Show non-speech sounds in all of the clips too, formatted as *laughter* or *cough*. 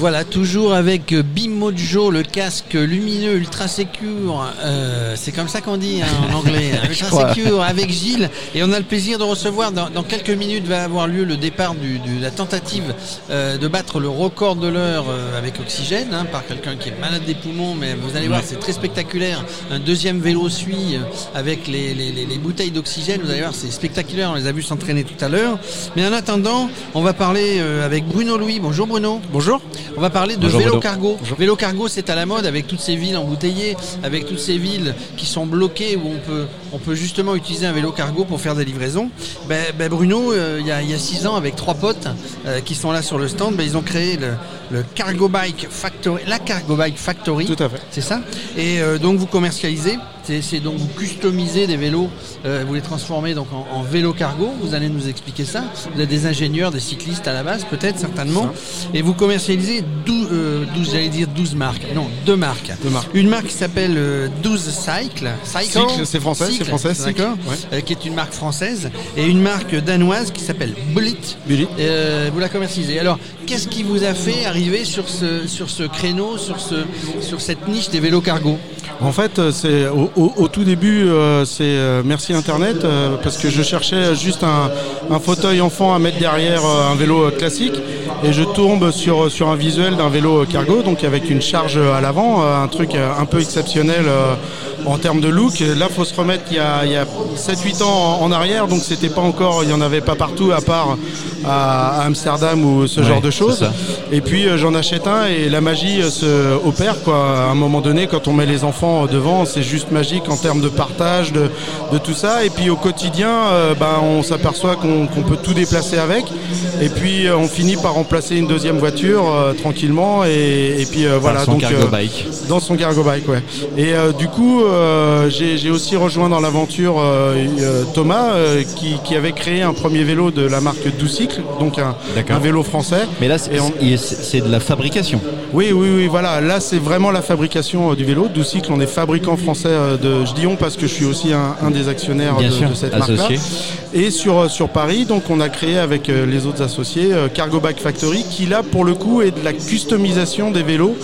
Voilà, toujours avec Bimojo, le casque lumineux ultra secure. Euh, c'est comme ça qu'on dit hein, en anglais. *laughs* ultra secure avec Gilles. Et on a le plaisir de recevoir dans, dans quelques minutes va avoir lieu le départ du- de la tentative euh, de battre le record de l'heure euh, avec oxygène hein, par quelqu'un qui est malade des poumons. Mais vous allez voir, c'est très spectaculaire. Un deuxième vélo suit euh, avec les, les- les- les bouteilles d'oxygène. Vous allez voir, c'est spectaculaire. On les a vus s'entraîner tout à l'heure. Mais en attendant, on va parler euh, avec Bruno Louis. Bonjour Bruno. Bonjour. On va parler de Bonjour, vélo Bruno. cargo. Vélo cargo, c'est à la mode avec toutes ces villes embouteillées, avec toutes ces villes qui sont bloquées où on peut, on peut justement utiliser un vélo cargo pour faire des livraisons. Ben, ben Bruno, euh, il y, a, il y a six ans, avec trois potes euh, qui sont là sur le stand, ben, ils ont créé le, le Cargo Bike Factory, la Cargo Bike Factory. Tout à fait. C'est ça? Et euh, donc vous commercialisez, c'est c'est donc vous customisez des vélos, euh, vous les transformez donc en, en vélo cargo, vous allez nous expliquer ça. Vous êtes des ingénieurs, des cyclistes à la base peut-être, certainement. Et vous commercialisez 12, euh, 12 j'allais dire 12 marques, non, deux marques. Deux marques. Une marque qui s'appelle euh, 12 Cycle. Cycle, Cycle, c'est français, c'est français, Cycle, d'accord, ouais. euh, qui est une marque française, et une marque danoise qui s'appelle Bullet. Bullet. Euh, vous la commercialisez. Alors, qu'est-ce qui vous a fait arriver sur ce, sur ce créneau, sur, ce, sur cette niche des vélos cargo? En fait, euh, c'est au, tout début, euh, c'est euh, merci Internet parce que je cherchais juste un, un fauteuil enfant à mettre derrière un vélo classique et je tombe sur sur un visuel d'un vélo cargo, donc avec une charge à l'avant, un truc un peu exceptionnel. En termes de look, là faut se remettre il y a, il y a 7-8 ans en, en arrière, donc c'était pas encore, il y en avait pas partout à part à, à Amsterdam ou ce genre de choses. Et puis euh, j'en achète un et la magie euh, se opère quoi. À un moment donné, quand on met les enfants devant, c'est juste magique en termes de partage, de, de tout ça. Et puis au quotidien, euh, ben, on s'aperçoit qu'on peut tout déplacer avec. Et puis on finit par remplacer une deuxième voiture euh, tranquillement. Et, et puis euh, voilà. son donc, cargo bike. dans son cargo bike, ouais. Et euh, du coup, euh, j'ai aussi rejoint dans l'aventure euh, euh, Thomas, euh, qui, qui avait créé un premier vélo de la marque Doucycle, donc un, vélo français. Mais là, c'est on- de la fabrication. Oui, oui, oui, voilà. Là, c'est vraiment la fabrication du vélo. Doucycle, on est fabricant français de. Je dis on parce que je suis aussi un, un des actionnaires de, sûr, de cette marque-là. Et sur, sur Paris, donc on a créé avec les autres associés Cargo Bike Factory, qui là, pour le coup, est de la customisation des vélos,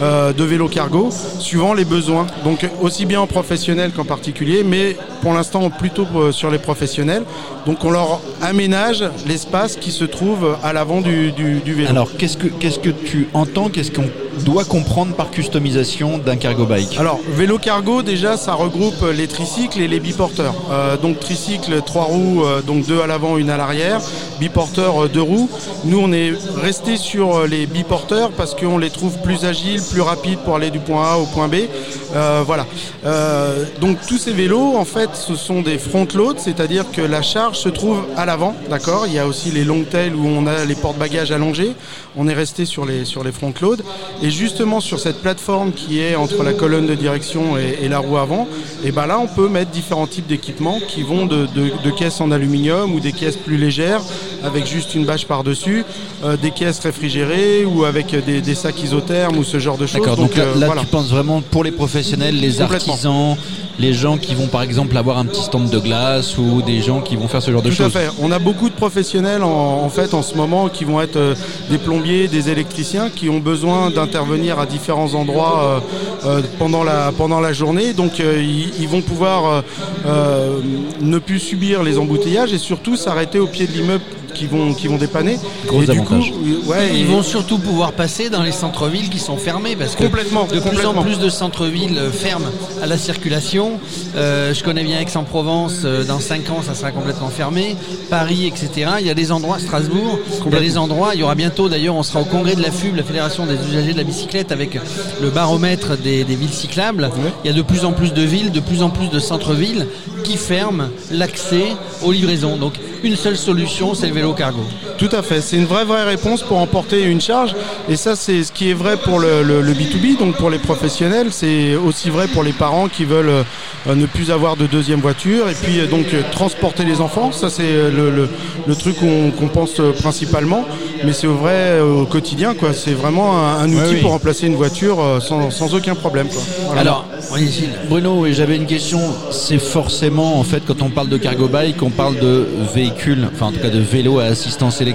de vélos cargo, suivant les besoins. Donc aussi en professionnel qu'en particulier, mais pour l'instant plutôt euh, sur les professionnels. Donc on leur aménage l'espace qui se trouve à l'avant du, du, du vélo. Alors, qu'est-ce que, qu'est-ce que tu entends Qu'est-ce qu'on doit comprendre par customisation d'un cargo bike Alors, vélo cargo, déjà, ça regroupe les tricycles et les biporteurs. Euh, donc, tricycle, trois roues, euh, donc deux à l'avant, une à l'arrière. Biporteur, euh, deux roues. Nous, on est resté sur euh, les biporteurs parce qu'on les trouve plus agiles, plus rapides pour aller du point A au point B. Euh, voilà. Donc, tous ces vélos, en fait, ce sont des front loads, c'est-à-dire que la charge se trouve à l'avant, d'accord? Il y a aussi les long tails où on a les porte-bagages allongés. On est resté sur les, sur les front loads. Et justement, sur cette plateforme qui est entre la colonne de direction et, et la roue avant, et ben là, on peut mettre différents types d'équipements qui vont de, de- de caisses en aluminium ou des caisses plus légères avec juste une bâche par-dessus, euh, des caisses réfrigérées ou avec des, des sacs isothermes ou ce genre de choses. D'accord, donc, là, euh, là, voilà. tu penses vraiment pour les professionnels, les artisans, les gens qui vont par exemple avoir un petit stand de glace ou des gens qui vont faire ce genre de Tout à choses. fait. On a beaucoup de professionnels en, en fait en ce moment qui vont être euh, des plombiers, des électriciens qui ont besoin d'intervenir à différents endroits euh, euh, pendant la pendant la journée. Donc euh, ils, ils vont pouvoir ne plus subir les embouteillages et surtout s'arrêter au pied de l'immeuble qui vont qui vont dépanner. Gros et du coup, avantage. ouais, Ils et- vont surtout pouvoir passer dans les centres-villes qui sont fermés parce que Complètement, de plus en plus de centres-villes euh, ferment à la circulation. Euh, je connais bien Aix-en-Provence, euh, dans 5 ans ça sera complètement fermé. Paris, etc. Il y a des endroits, Strasbourg, il y a des endroits, il y aura bientôt d'ailleurs, on sera au congrès de la FUB, la Fédération des usagers de la bicyclette, avec le baromètre des, des villes cyclables. Il y a de plus en plus de villes, de plus en plus de centres-villes qui ferment l'accès aux livraisons. Donc une seule solution, c'est le vélo cargo. Tout à fait, c'est une vraie vraie réponse pour emporter une charge. Et ça c'est ce qui est vrai pour le, le, B2B, donc pour les professionnels, c'est aussi vrai pour les parents qui veulent euh, ne plus avoir de deuxième voiture. Et puis euh, donc euh, transporter les enfants, ça c'est le, le, truc qu'on pense principalement, mais c'est vrai au quotidien quoi, c'est vraiment un, outil pour remplacer une voiture sans, sans aucun problème. Quoi. Alors, Bruno, j'avais une question, c'est forcément en fait quand on parle de cargo bike, on parle de véhicules, enfin en tout cas de vélos à assistance électrique,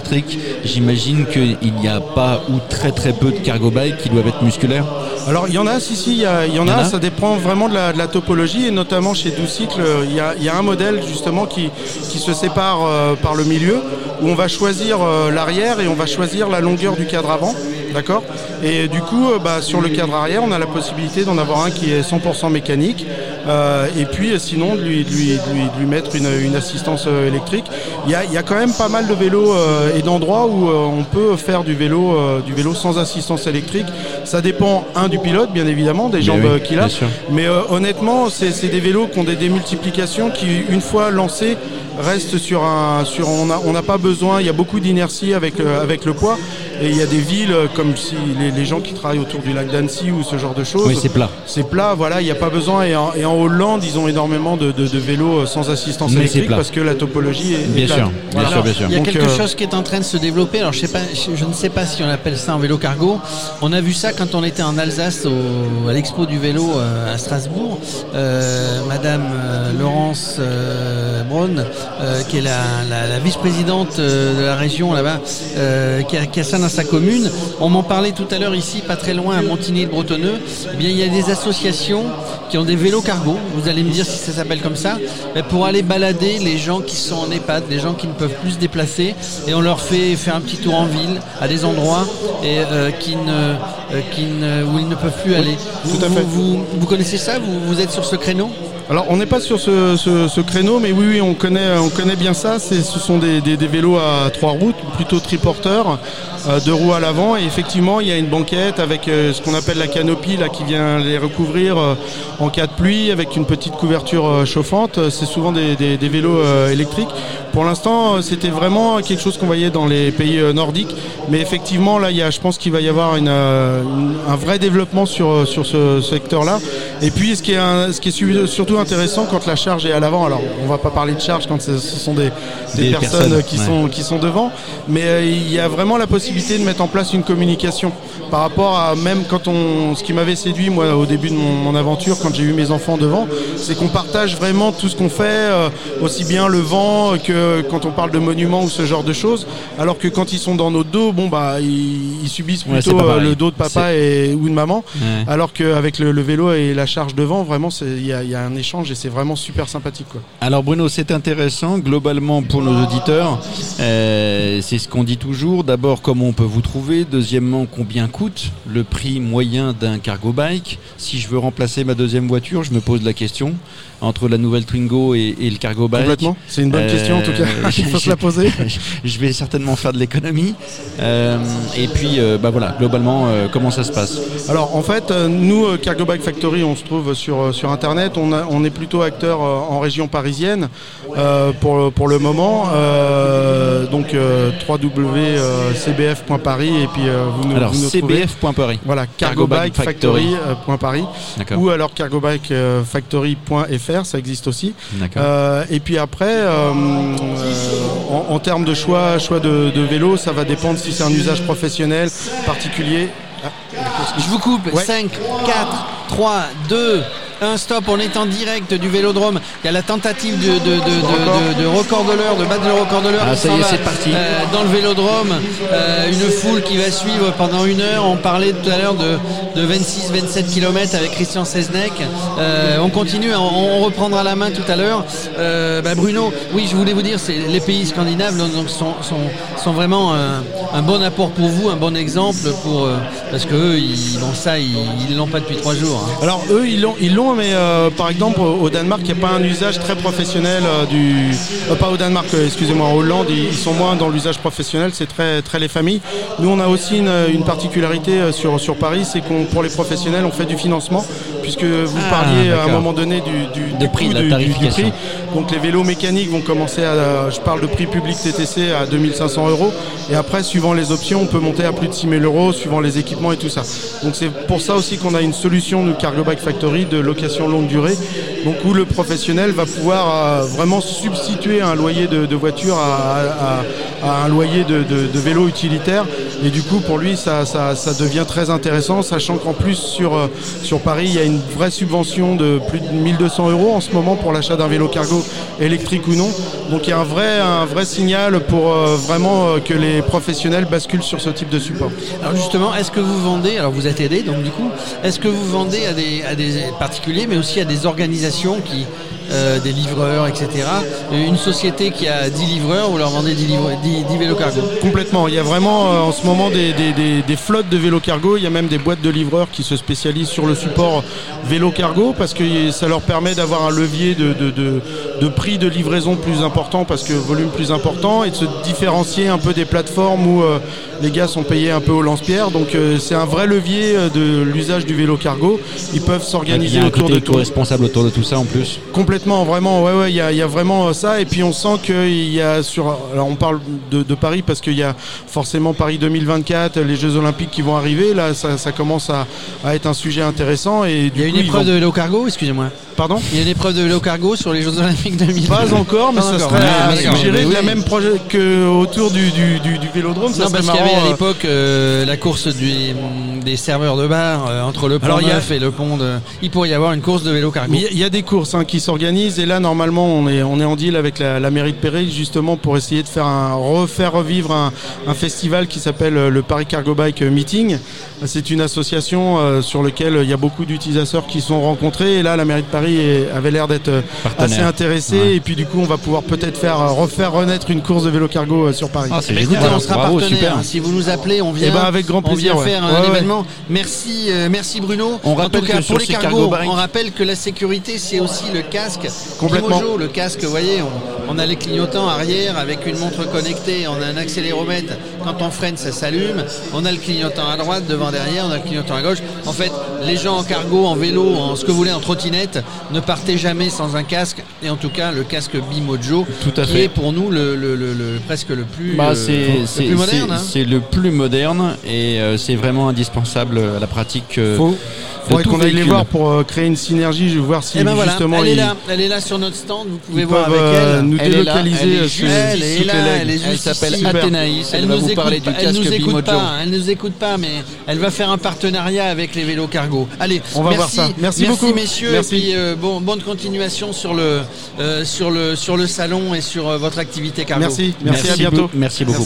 j'imagine qu'il n'y a pas ou très très peu de cargo bike qui doivent être musculaires alors il y en a, si si, il y, en a, ça dépend vraiment de la, topologie et notamment chez Doucycle, il y a, un modèle justement qui, qui se sépare euh, par le milieu où on va choisir euh, l'arrière et on va choisir la longueur du cadre avant. D'accord Et du coup, euh, bah, sur le cadre arrière, on a la possibilité d'en avoir un qui est 100% mécanique. Euh, et puis, euh, sinon, de lui, lui, lui, mettre une, assistance électrique. Il y, a, quand même pas mal de vélos et d'endroits où on peut faire du vélo, du vélo sans assistance électrique. Ça dépend, un, du pilote, bien évidemment, des jambes qu'il a. Mais honnêtement, c'est des vélos qui ont des démultiplications qui, une fois lancés, restent sur un. Sur, on n'a pas besoin, il y a beaucoup d'inertie avec, avec le poids. Et il y a des villes euh, comme si les, gens qui travaillent autour du lac d'Annecy ou ce genre de choses. Oui, c'est plat. C'est plat, voilà, il n'y a pas besoin. Et en, Hollande, ils ont énormément de, vélos euh, sans assistance électrique parce que la topologie est. Bien, sûr, bien sûr, bien sûr, Il y a quelque euh, chose qui est en train de se développer. Alors, je, sais pas, je ne sais pas si on appelle ça un vélo cargo. On a vu ça quand on était en Alsace à l'expo du vélo à Strasbourg. Madame Laurence Braun, qui est la, vice-présidente de la région là-bas, qui a, qui a ça sa commune. On m'en parlait tout à l'heure ici, pas très loin, à Montigny-de-Bretonneux. Eh bien, il y a des associations qui ont des vélos cargo. Vous allez me dire si ça s'appelle comme ça. Mais pour aller balader les gens qui sont en EHPAD, les gens qui ne peuvent plus se déplacer, et on leur fait faire un petit tour en ville, à des endroits et, euh, qui ne, euh, qui ne, où ils ne peuvent plus aller. Tout à fait. Vous, vous, connaissez ça? Vous, vous êtes sur ce créneau? Alors on n'est pas sur ce, créneau, mais oui, oui, on connaît, on connaît bien ça. Ce sont des, vélos à trois roues, plutôt triporteurs, euh, deux roues à l'avant. Et effectivement, il y a une banquette avec euh, ce qu'on appelle la canopie là, qui vient les recouvrir euh, en cas de pluie, avec une petite couverture chauffante. C'est souvent des, vélos électriques. Pour l'instant, c'était vraiment quelque chose qu'on voyait dans les pays nordiques. Mais effectivement, là, il y a, je pense qu'il va y avoir un vrai développement sur, sur ce secteur-là. Et puis, ce qui est, ce qui est surtout intéressant quand la charge est à l'avant. Alors, on va pas parler de charge quand ce, sont des, personnes, qui, sont, qui sont devant, mais euh, il y a vraiment la possibilité de mettre en place une communication par rapport à même quand on. Ce qui m'avait séduit, moi, au début de mon, aventure, quand j'ai eu mes enfants devant, c'est qu'on partage vraiment tout ce qu'on fait, euh, aussi bien le vent que quand on parle de monuments ou ce genre de choses. Alors que quand ils sont dans notre dos, bon, bah, ils, subissent plutôt euh, le dos de papa et, ou de maman. Alors qu'avec le, vélo et la charge devant, vraiment, il y a, y a un et c'est vraiment super sympathique. Quoi. Alors Bruno, c'est intéressant globalement pour nos auditeurs. Euh, c'est ce qu'on dit toujours. D'abord, comment on peut vous trouver? Deuxièmement, combien coûte le prix moyen d'un cargo bike? Si je veux remplacer ma deuxième voiture, je me pose la question entre la nouvelle Twingo et, le cargo bike. Complètement. C'est une bonne question en tout cas. Euh, *laughs* Il faut se la poser. *laughs* je vais certainement faire de l'économie. Euh, et puis, bah voilà, globalement, comment ça se passe? Alors en fait, nous, Cargo Bike Factory, on se trouve sur, sur Internet. On a, on est plutôt acteur euh, en région parisienne euh, pour, pour le moment. Euh, donc www.cbf.paris et puis vous nous, alors, cbf.paris. Voilà, cargobikefactory.paris ou alors cargobikefactory.fr, ça existe aussi. et puis après, en, termes de choix, choix de, de vélo, ça va dépendre si c'est un usage professionnel, particulier. Ah, Je vous coupe. 5, 4, 3, 2, un stop, on est en direct du vélodrome. Il y a la tentative de, de, record de l'heure, de battre le record de l'heure. Ah, ça y est, c'est parti. Euh, dans le vélodrome, euh, une foule qui va suivre pendant une heure. On parlait tout à l'heure de, 26-27 km avec Christian Seznec. Euh, on continue, on, reprendra la main tout à l'heure. Bah, Bruno, oui, je voulais vous dire, c'est les pays scandinaves donc, sont, sont, vraiment un, bon apport pour vous, un bon exemple pour parce que eux, ils, ça, ils l'ont pas depuis trois jours. Hein. Alors eux, ils l'ont, mais euh, par exemple au Danemark, il n'y a pas un usage très professionnel euh, du. Euh, pas au Danemark, excusez-moi, en Hollande, ils, sont moins dans l'usage professionnel, c'est très, très les familles. Nous, on a aussi une, particularité sur, sur Paris, c'est qu'on pour les professionnels, on fait du financement puisque vous Ah, parliez à un moment donné du, du, De du prix, coût de la du- prix. Donc les vélos mécaniques vont commencer à, je parle de prix public TTC à 2500 euros, et après suivant les options, on peut monter à plus de 6000 euros suivant les équipements et tout ça. Donc c'est pour ça aussi qu'on a une solution de Cargo Bike Factory de location longue durée, donc où le professionnel va pouvoir euh, vraiment substituer un loyer de, de voiture à, à- à un loyer de, de- de vélo utilitaire. Et du coup, pour lui, ça, ça- ça devient très intéressant, sachant qu'en plus sur, euh, sur Paris, il y a une vraie subvention de plus de 1200 euros en ce moment pour l'achat d'un vélo cargo électrique ou non. Donc il y a un vrai, un vrai signal pour euh, vraiment euh, que les professionnels basculent sur ce type de support. Alors justement, est-ce que vous vendez, alors vous êtes aidé donc du coup, est-ce que vous vendez à des, à des particuliers mais aussi à des organisations qui, euh, des livreurs, etc. Euh, Une société qui a 10 livreurs, vous leur vendez 10, livre- 10, 10 vélos cargo Complètement. Il y a vraiment euh, en ce moment des, des- des- des flottes de vélo cargo. Il y a même des boîtes de livreurs qui se spécialisent sur le support vélo cargo parce que ça leur permet d'avoir un levier de, de- de- de prix de livraison plus important parce que volume plus important et de se différencier un peu des plateformes où euh, les gars sont payés un peu au lance-pierre. Donc euh, c'est un vrai levier de l'usage du vélo cargo. Ils peuvent Il y s'organiser a un autour côté de tout. co-responsable autour de tout ça en plus. Complètement, vraiment, ouais, ouais, il y a, il y a vraiment euh, ça. Et puis on sent qu'il y a sur. Alors on parle de, de Paris parce qu'il y a forcément Paris 2024, les Jeux Olympiques qui vont arriver. Là, ça, ça commence à, à être un sujet intéressant. Et Il y a une épreuve vont- de vélo cargo, excusez-moi. Pardon? Il y a une épreuve de vélo cargo sur les Jeux Olympiques 2000. Pas encore, mais Pas ça encore. serait la oui. même projet que autour du, du, du, du vélodrome. Non, parce qu'il y avait à euh, l'époque euh, la course des serveurs de bar euh, entre le pont Alors, il y a- Neuf et le pont de. Il pourrait y avoir une course de vélo cargo. Mais il y a- il y, a des courses hein, qui s'organisent et là normalement on est, on est en deal avec la, la mairie de Péray justement pour essayer de faire un, refaire revivre un, un festival qui s'appelle euh, le Paris Cargo Bike Meeting. C'est une association euh, sur laquelle il y a beaucoup d'utilisateurs qui sont rencontrés et là la mairie de Paris est- avait l'air d'être euh, assez intéressée Ouais. et puis du coup on va pouvoir peut-être faire euh, refaire renaître une course de vélo cargo euh, sur Paris. Ah, c'est Bah, écoutez, on sera Bravo, partenaire. super. hein. Si vous nous appelez, on vient. Eh ben, avec grand On plaisir, ouais. faire un Ouais, ouais. événement. Merci, euh, merci Bruno. On en rappelle tout cas, que pour sur les cargos, cargo on rappelle que la sécurité, c'est aussi le casque. Complètement. Primojo, le casque, vous voyez, on, on a les clignotants arrière avec une montre connectée, on a un accéléromètre. Quand on freine, ça s'allume. On a le clignotant à droite, devant, derrière, on a le clignotant à gauche. En fait, les gens en cargo, en vélo, en ce que vous voulez, en trottinette, ne partez jamais sans un casque. Et en tout cas, le casque Bimojo, Tout à qui fait. est pour nous le, le- le- le- presque le plus, Bah, euh, c'est le c'est- plus moderne. c'est- hein. c'est le plus moderne et euh, c'est vraiment indispensable à la pratique. euh, Faut, faudrait qu'on aille les voir pour euh, créer une synergie. Je vais voir si Eh ben voilà, justement ils- elle est là sur notre stand. Vous pouvez ils voir avec euh, elle. nous Elle est là, délocaliser. elle est euh, Elle là, elle est Elle juste s'appelle. Athénaïs, elle, Elle va nous vous écoute parler pas- du elle nous casque écoute Bimojo. pas, elle nous écoute pas, mais elle va faire un partenariat avec les vélos cargo. Allez, On va merci, voir ça. Merci beaucoup. messieurs, Merci. et puis euh, bon, bonne continuation sur le euh, sur le sur le salon et sur euh, votre activité cargo. Merci, merci, à Merci bientôt. beaucoup. Merci beaucoup,